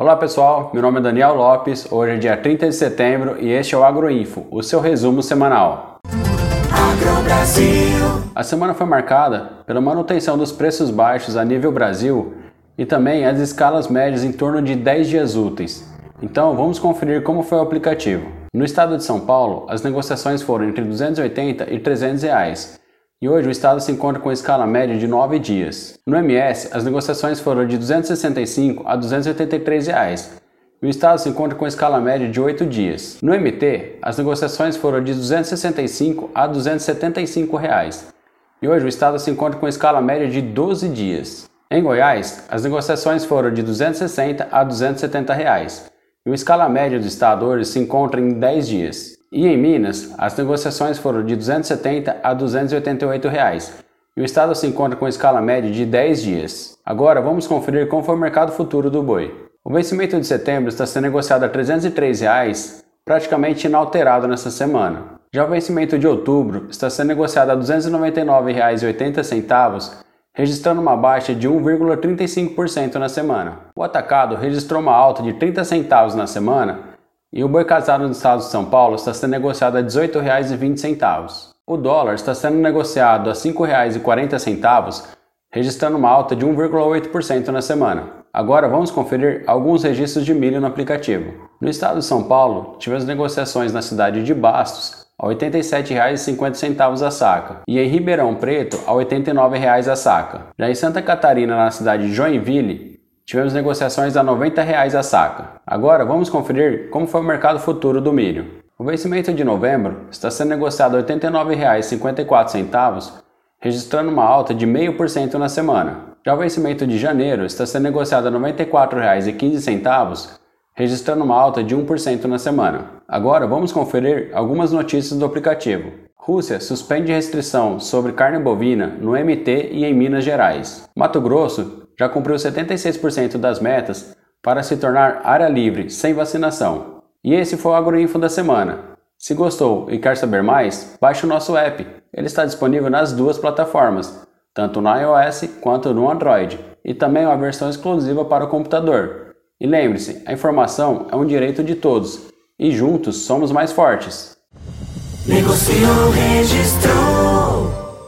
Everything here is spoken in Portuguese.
Olá pessoal, meu nome é Daniel Lopes, hoje é dia 30 de setembro e este é o Agroinfo, o seu resumo semanal. A semana foi marcada pela manutenção dos preços baixos a nível Brasil e também as escalas médias em torno de 10 dias úteis. Então vamos conferir como foi o aplicativo. No estado de São Paulo, as negociações foram entre 280 e 300 reais, e hoje o estado se encontra com escala média de 9 dias. No MS, as negociações foram de 265 a 283 reais, e o estado se encontra com escala média de 8 dias. No MT, as negociações foram de 265 a 275 reais, e hoje o estado se encontra com escala média de 12 dias. Em Goiás, as negociações foram de 260 a 270 reais, e o escala média do estado hoje se encontra em 10 dias. E em Minas, as negociações foram de 270 a 288 reais, e o estado se encontra com escala média de 10 dias. Agora vamos conferir como foi o mercado futuro do boi. O vencimento de setembro está sendo negociado a 303 reais, praticamente inalterado nesta semana. Já o vencimento de outubro está sendo negociado a R$ 299,80, registrando uma baixa de 1,35% na semana. O atacado registrou uma alta de 30 centavos na semana e o boi casado no estado de São Paulo está sendo negociado a R$ 18,20. O dólar está sendo negociado a R$ 5,40, registrando uma alta de 1,8% na semana. Agora vamos conferir alguns registros de milho no aplicativo. No estado de São Paulo, tivemos negociações na cidade de Bastos a R$ 87,50 a saca e em Ribeirão Preto a R$ 89,00 a saca. Já em Santa Catarina, na cidade de Joinville, Tivemos negociações a 90 reais a saca. Agora vamos conferir como foi o mercado futuro do milho. O vencimento de novembro está sendo negociado a R$ 89,54, registrando uma alta de 0,5% na semana. Já o vencimento de janeiro está sendo negociado a R$ 94,15, registrando uma alta de 1% na semana. Agora vamos conferir algumas notícias do aplicativo. Rússia suspende restrição sobre carne bovina no MT e em Minas Gerais. Mato Grosso já cumpriu 76% das metas para se tornar área livre sem vacinação. E esse foi o Agroinfo da semana. Se gostou e quer saber mais, baixe o nosso app. Ele está disponível nas duas plataformas, tanto no iOS quanto no Android, e também uma versão exclusiva para o computador. E lembre-se, a informação é um direito de todos, e juntos somos mais fortes. Negociou, registrou.